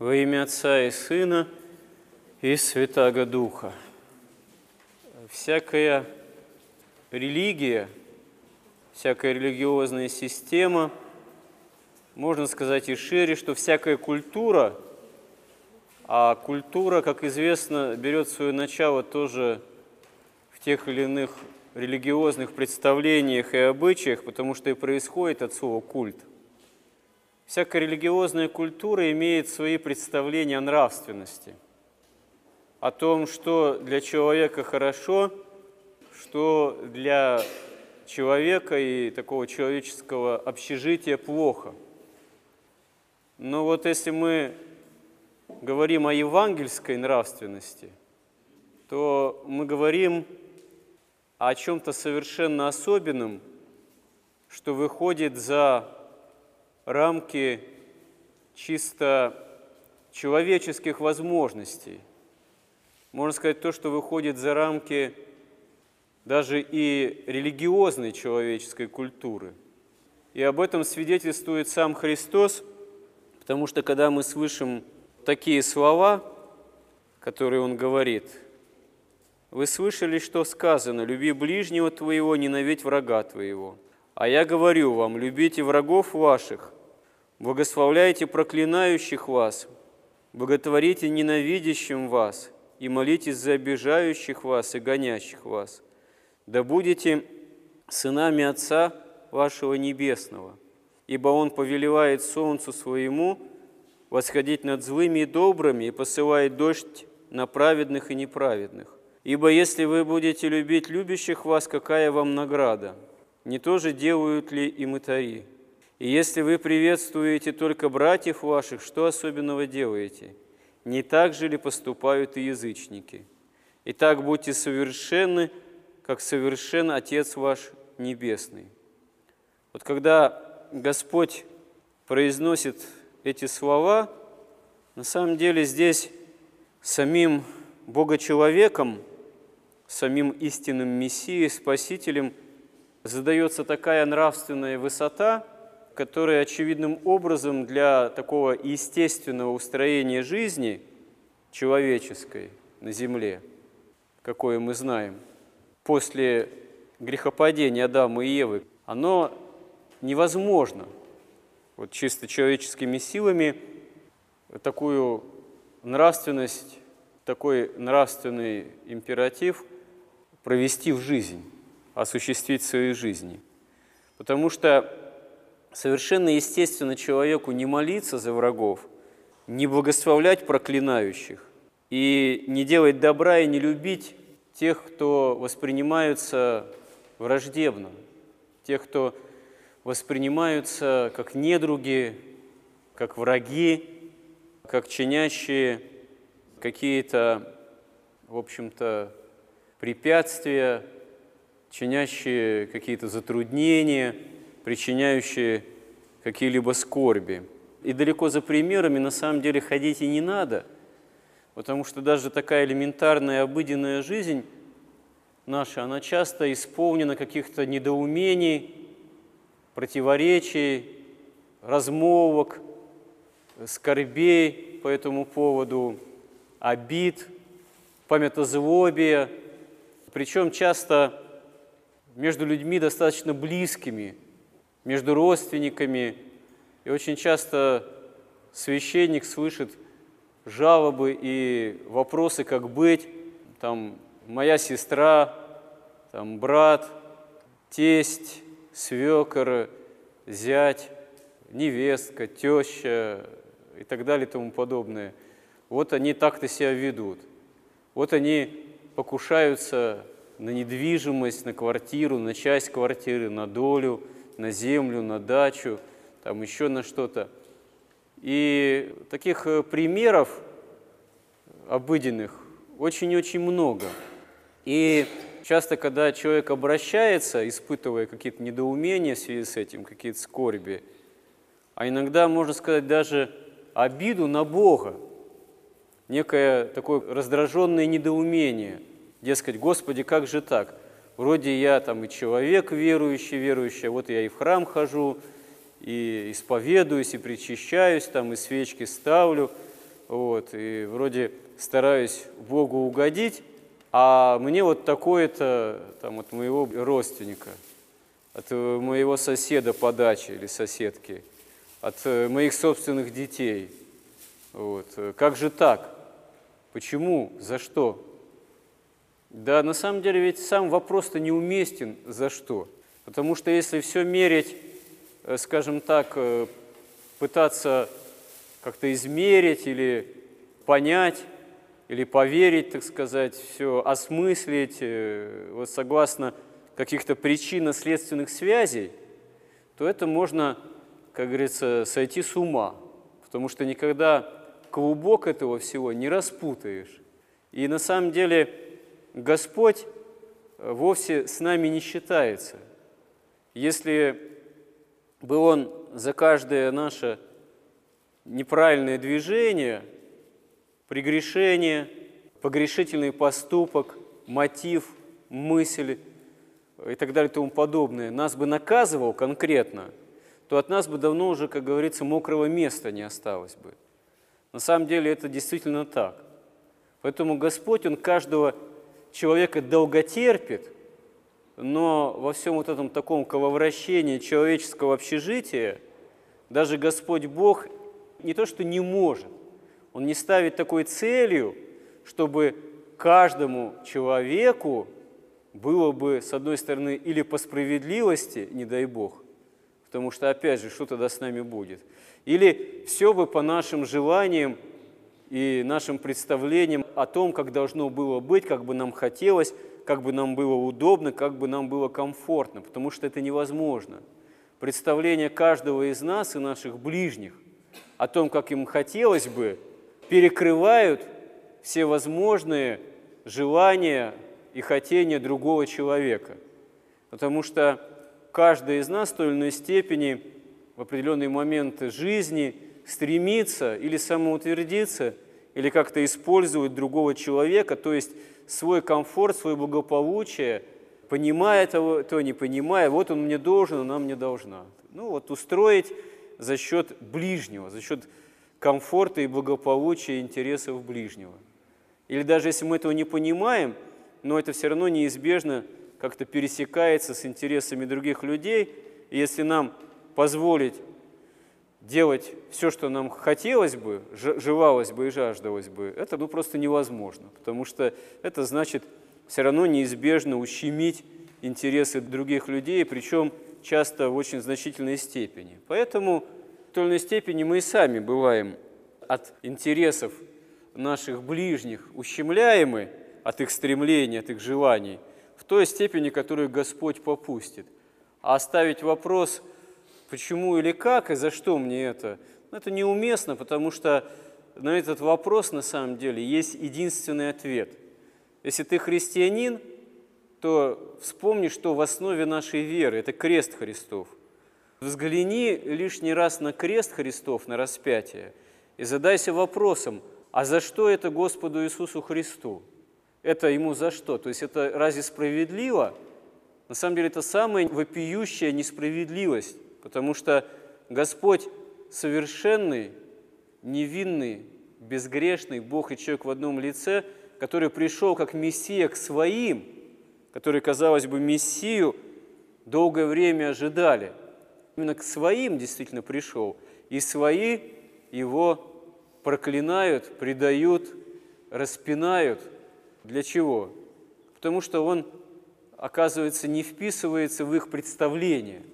Во имя Отца и Сына и Святаго Духа. Всякая религия, всякая религиозная система, можно сказать и шире, что всякая культура, а культура, как известно, берет свое начало тоже в тех или иных религиозных представлениях и обычаях, потому что и происходит от слова «культ». Всякая религиозная культура имеет свои представления о нравственности, о том, что для человека хорошо, что для человека и такого человеческого общежития плохо. Но вот если мы говорим о евангельской нравственности, то мы говорим о чем-то совершенно особенном, что выходит за рамки чисто человеческих возможностей. Можно сказать, то, что выходит за рамки даже и религиозной человеческой культуры. И об этом свидетельствует сам Христос, потому что когда мы слышим такие слова, которые Он говорит, «Вы слышали, что сказано, люби ближнего твоего, ненавидь врага твоего». А я говорю вам, любите врагов ваших, благословляйте проклинающих вас, боготворите ненавидящим вас и молитесь за обижающих вас и гонящих вас. Да будете сынами Отца вашего Небесного, ибо Он повелевает солнцу своему восходить над злыми и добрыми и посылает дождь на праведных и неправедных. Ибо если вы будете любить любящих вас, какая вам награда – не то же делают ли и мытари? И если вы приветствуете только братьев ваших, что особенного делаете? Не так же ли поступают и язычники? Итак, будьте совершенны, как совершен Отец ваш Небесный. Вот когда Господь произносит эти слова, на самом деле здесь самим Богочеловеком, самим истинным Мессией, Спасителем – задается такая нравственная высота, которая очевидным образом для такого естественного устроения жизни человеческой на земле, какое мы знаем, после грехопадения Адама и Евы, оно невозможно вот чисто человеческими силами такую нравственность, такой нравственный императив провести в жизнь осуществить в своей жизни. Потому что совершенно естественно человеку не молиться за врагов, не благословлять проклинающих и не делать добра и не любить тех, кто воспринимаются враждебно, тех, кто воспринимаются как недруги, как враги, как чинящие какие-то, в общем-то, препятствия чинящие какие-то затруднения, причиняющие какие-либо скорби. И далеко за примерами на самом деле ходить и не надо, потому что даже такая элементарная обыденная жизнь наша, она часто исполнена каких-то недоумений, противоречий, размолвок, скорбей по этому поводу, обид, памятозлобия. Причем часто между людьми достаточно близкими, между родственниками. И очень часто священник слышит жалобы и вопросы, как быть. Там моя сестра, там брат, тесть, свекор, зять, невестка, теща и так далее и тому подобное. Вот они так-то себя ведут. Вот они покушаются на недвижимость, на квартиру, на часть квартиры, на долю, на землю, на дачу, там еще на что-то. И таких э, примеров обыденных очень-очень много. И часто, когда человек обращается, испытывая какие-то недоумения в связи с этим, какие-то скорби, а иногда, можно сказать, даже обиду на Бога, некое такое раздраженное недоумение – Дескать, Господи, как же так? Вроде я там и человек верующий, верующий, а вот я и в храм хожу, и исповедуюсь, и причащаюсь, там, и свечки ставлю, вот, и вроде стараюсь Богу угодить, а мне вот такое-то там от моего родственника, от моего соседа по даче или соседки, от моих собственных детей. Вот. Как же так? Почему? За что? Да, на самом деле ведь сам вопрос-то неуместен за что. Потому что если все мерить, э, скажем так, э, пытаться как-то измерить или понять, или поверить, так сказать, все осмыслить, э, вот согласно каких-то причинно-следственных связей, то это можно, как говорится, сойти с ума, потому что никогда клубок этого всего не распутаешь. И на самом деле Господь э, вовсе с нами не считается. Если бы Он за каждое наше неправильное движение, прегрешение, погрешительный поступок, мотив, мысль и так далее и тому подобное, нас бы наказывал конкретно, то от нас бы давно уже, как говорится, мокрого места не осталось бы. На самом деле это действительно так. Поэтому Господь, Он каждого человека долготерпит, но во всем вот этом таком коловращении человеческого общежития даже Господь Бог не то что не может, Он не ставит такой целью, чтобы каждому человеку было бы, с одной стороны, или по справедливости, не дай Бог, потому что, опять же, что тогда с нами будет, или все бы по нашим желаниям и нашим представлениям о том, как должно было быть, как бы нам хотелось, как бы нам было удобно, как бы нам было комфортно, потому что это невозможно. Представление каждого из нас и наших ближних о том, как им хотелось бы, перекрывают все возможные желания и хотения другого человека. Потому что каждый из нас в той или иной степени в определенные моменты жизни – стремиться или самоутвердиться, или как-то использовать другого человека, то есть свой комфорт, свое благополучие, понимая того, то не понимая, вот он мне должен, она мне должна. Ну вот устроить за счет ближнего, за счет комфорта и благополучия интересов ближнего. Или даже если мы этого не понимаем, но это все равно неизбежно как-то пересекается с интересами других людей, и если нам позволить делать все, что нам хотелось бы, желалось бы и жаждалось бы, это ну, просто невозможно, потому что это значит все равно неизбежно ущемить интересы других людей, причем часто в очень значительной степени. Поэтому в той или иной степени мы и сами бываем от интересов наших ближних ущемляемы, от их стремлений, от их желаний, в той степени, которую Господь попустит. А оставить вопрос – почему или как, и за что мне это, ну, это неуместно, потому что на этот вопрос на самом деле есть единственный ответ. Если ты христианин, то вспомни, что в основе нашей веры – это крест Христов. Взгляни лишний раз на крест Христов, на распятие, и задайся вопросом, а за что это Господу Иисусу Христу? Это Ему за что? То есть это разве справедливо? На самом деле это самая вопиющая несправедливость потому что Господь совершенный, невинный, безгрешный Бог и человек в одном лице, который пришел как Мессия к своим, который, казалось бы, Мессию долгое время ожидали. Именно к своим действительно пришел, и свои его проклинают, предают, распинают. Для чего? Потому что он, оказывается, не вписывается в их представление –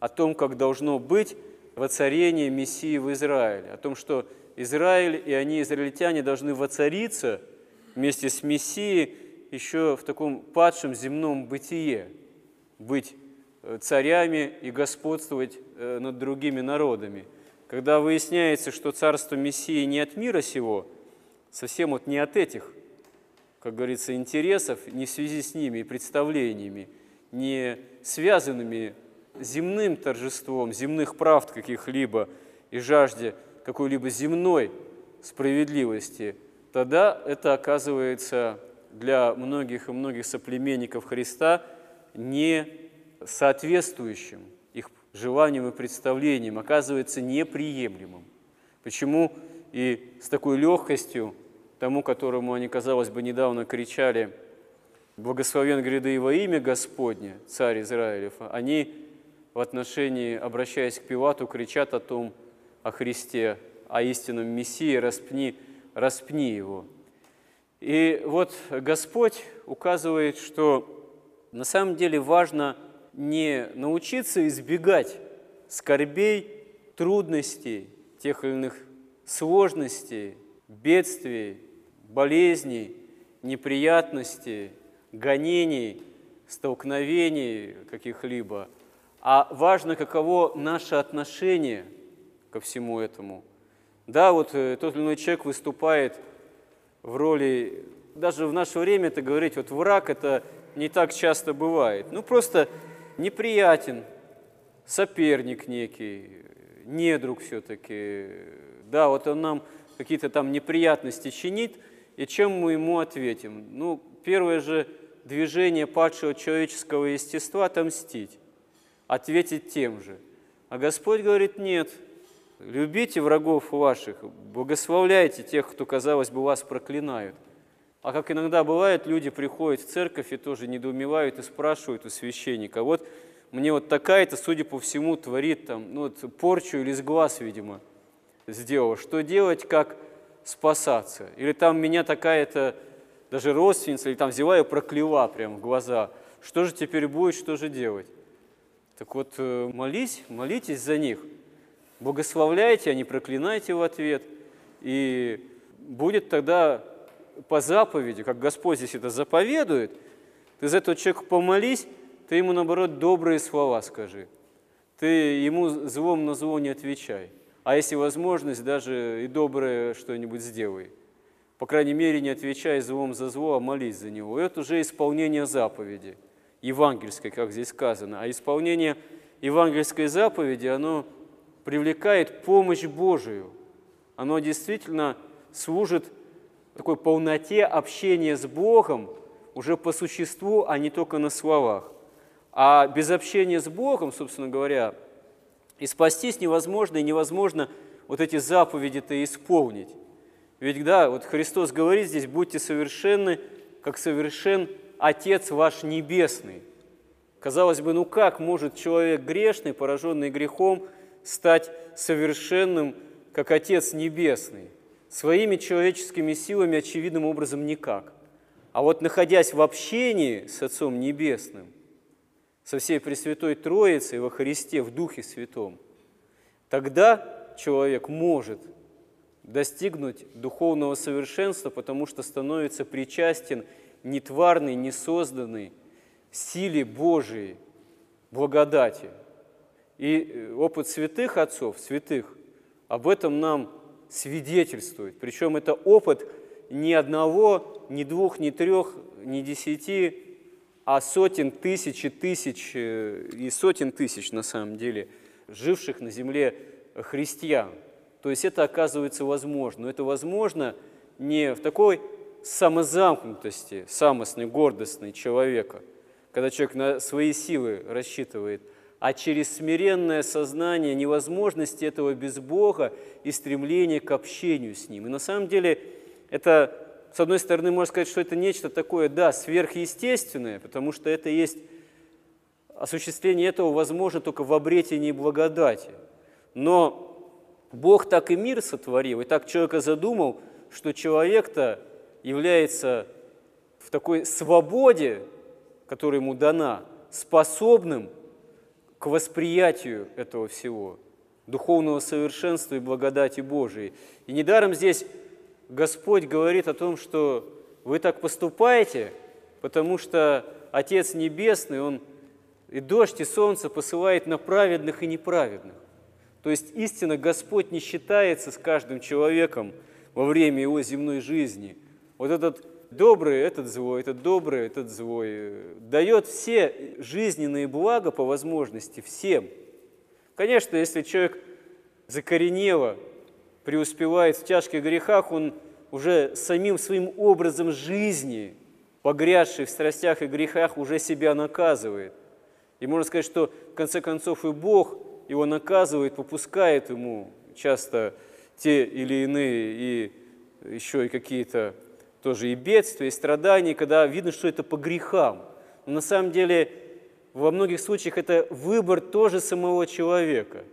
о том, как должно быть воцарение Мессии в Израиле, о том, что Израиль и они, израильтяне, должны воцариться вместе с Мессией еще в таком падшем земном бытие, быть э, царями и господствовать э, над другими народами. Когда выясняется, что царство Мессии не от мира сего, совсем вот не от этих, как говорится, интересов, не в связи с ними и представлениями, не связанными земным торжеством, земных правд каких-либо и жажде какой-либо земной справедливости, тогда это оказывается для многих и многих соплеменников Христа не соответствующим их желаниям и представлениям, оказывается неприемлемым. Почему и с такой легкостью тому, которому они, казалось бы, недавно кричали «Благословен гряды во имя Господне, царь Израилев», они в отношении, обращаясь к Пилату, кричат о том, о Христе, о истинном Мессии, распни, распни его. И вот Господь указывает, что на самом деле важно не научиться избегать скорбей, трудностей, тех или иных сложностей, бедствий, болезней, неприятностей, гонений, столкновений каких-либо, а важно, каково наше отношение ко всему этому. Да, вот э, тот или иной человек выступает в роли, даже в наше время это говорить, вот враг это не так часто бывает. Ну, просто неприятен, соперник некий, недруг все-таки. Да, вот он нам какие-то там неприятности чинит, и чем мы ему ответим? Ну, первое же движение падшего человеческого естества – отомстить, ответить тем же. А Господь говорит, нет, любите врагов ваших, благословляйте тех, кто, казалось бы, вас проклинают. А как иногда бывает, люди приходят в церковь и тоже недоумевают и спрашивают у священника, вот мне вот такая-то, судя по всему, творит там, ну, вот порчу или с глаз, видимо, сделала. Что делать, как спасаться? Или там меня такая-то даже родственница, или там взяла и прокляла прямо в глаза. Что же теперь будет, что же делать? Так вот, э, молись, молитесь за них. Благословляйте, а не проклинайте в ответ. И будет тогда по заповеди, как Господь здесь это заповедует, ты за этого человека помолись, ты ему, наоборот, добрые слова скажи. Ты ему злом на зло не отвечай. А если возможность, даже и доброе что-нибудь сделай. По крайней мере, не отвечай злом за зло, а молись за него. Это уже исполнение заповеди, евангельской, как здесь сказано. А исполнение евангельской заповеди, оно привлекает помощь Божию. Оно действительно служит такой полноте общения с Богом уже по существу, а не только на словах. А без общения с Богом, собственно говоря, и спастись невозможно, и невозможно вот эти заповеди-то исполнить. Ведь, да, вот Христос говорит здесь, будьте совершенны, как совершен Отец ваш Небесный. Казалось бы, ну как может человек грешный, пораженный грехом, стать совершенным, как Отец Небесный? своими человеческими силами очевидным образом никак. А вот находясь в общении с Отцом Небесным, со всей Пресвятой Троицей во Христе, в Духе Святом, тогда человек может достигнуть духовного совершенства, потому что становится причастен нетварный, несозданный силе Божией, благодати. И э, опыт святых отцов, святых, об этом нам свидетельствует. Причем это опыт ни одного, ни двух, ни трех, ни десяти, а сотен тысяч и тысяч, э, и сотен тысяч на самом деле, живших на земле христиан. То есть это оказывается возможно. Но это возможно не в такой самозамкнутости, самостной, гордостной человека, когда человек на свои силы рассчитывает – а через смиренное сознание невозможности этого без Бога и стремление к общению с Ним. И на самом деле это, с одной стороны, можно сказать, что это нечто такое, да, сверхъестественное, потому что это есть, осуществление этого возможно только в обретении благодати. Но Бог так и мир сотворил, и так человека задумал, что человек-то является в такой свободе, которая ему дана, способным к восприятию этого всего, духовного совершенства и благодати Божией. И недаром здесь Господь говорит о том, что вы так поступаете, потому что Отец Небесный, Он и дождь, и солнце посылает на праведных и неправедных. То есть истинно Господь не считается с каждым человеком во время его земной жизни. Вот этот добрый, этот злой, этот добрый, этот злой. Дает все жизненные блага по возможности всем. Конечно, если человек закоренело преуспевает в тяжких грехах, он уже самим своим образом жизни, погрязший в страстях и грехах, уже себя наказывает. И можно сказать, что в конце концов и Бог его наказывает, попускает ему часто те или иные и еще и какие-то тоже и бедствия, и страдания, когда видно, что это по грехам. Но на самом деле во многих случаях это выбор тоже самого человека.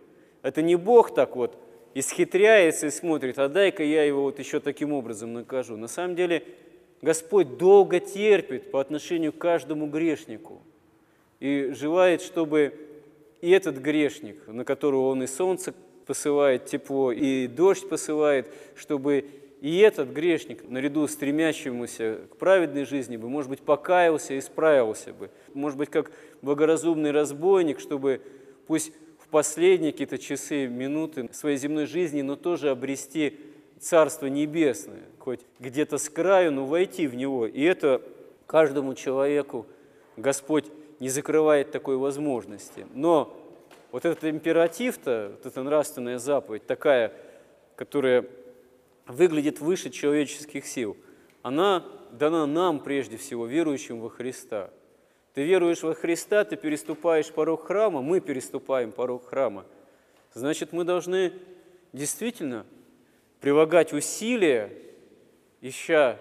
Это не Бог так вот исхитряется и смотрит, а дай-ка я его вот еще таким образом накажу. На самом деле Господь долго терпит по отношению к каждому грешнику и желает, чтобы и этот грешник, на которого Он и солнце посылает тепло, и дождь посылает, чтобы и этот грешник, наряду с стремящимся к праведной жизни бы, может быть, покаялся и исправился бы. Может быть, как благоразумный разбойник, чтобы пусть в последние какие-то часы, минуты своей земной жизни, но тоже обрести Царство Небесное, хоть где-то с краю, но войти в него. И это каждому человеку Господь не закрывает такой возможности. Но вот этот императив-то, вот эта нравственная заповедь, такая, которая выглядит выше человеческих сил, она дана нам прежде всего, верующим во Христа. Ты веруешь во Христа, ты переступаешь порог храма, мы переступаем порог храма. Значит, мы должны действительно прилагать усилия, ища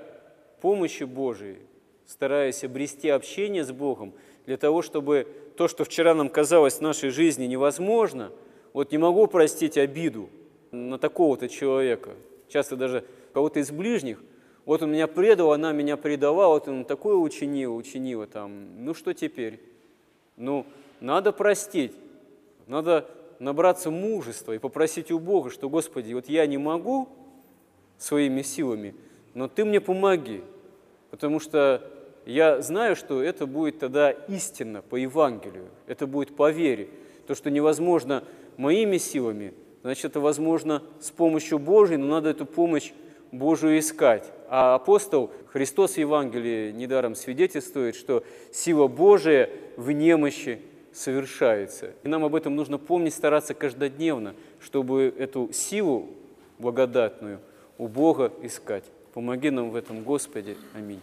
помощи Божией, стараясь обрести общение с Богом, для того, чтобы то, что вчера нам казалось в нашей жизни невозможно, вот не могу простить обиду на такого-то человека, часто даже кого-то из ближних, вот он меня предал, она меня предала, вот он такое учинила, учинила там, ну что теперь? Ну, надо простить, надо набраться мужества и попросить у Бога, что, Господи, вот я не могу своими силами, но Ты мне помоги, потому что я знаю, что это будет тогда истинно по Евангелию, это будет по вере. То, что невозможно моими силами, значит, это возможно с помощью Божией, но надо эту помощь Божию искать. А апостол Христос в Евангелии недаром свидетельствует, что сила Божия в немощи совершается. И нам об этом нужно помнить, стараться каждодневно, чтобы эту силу благодатную у Бога искать. Помоги нам в этом, Господи. Аминь.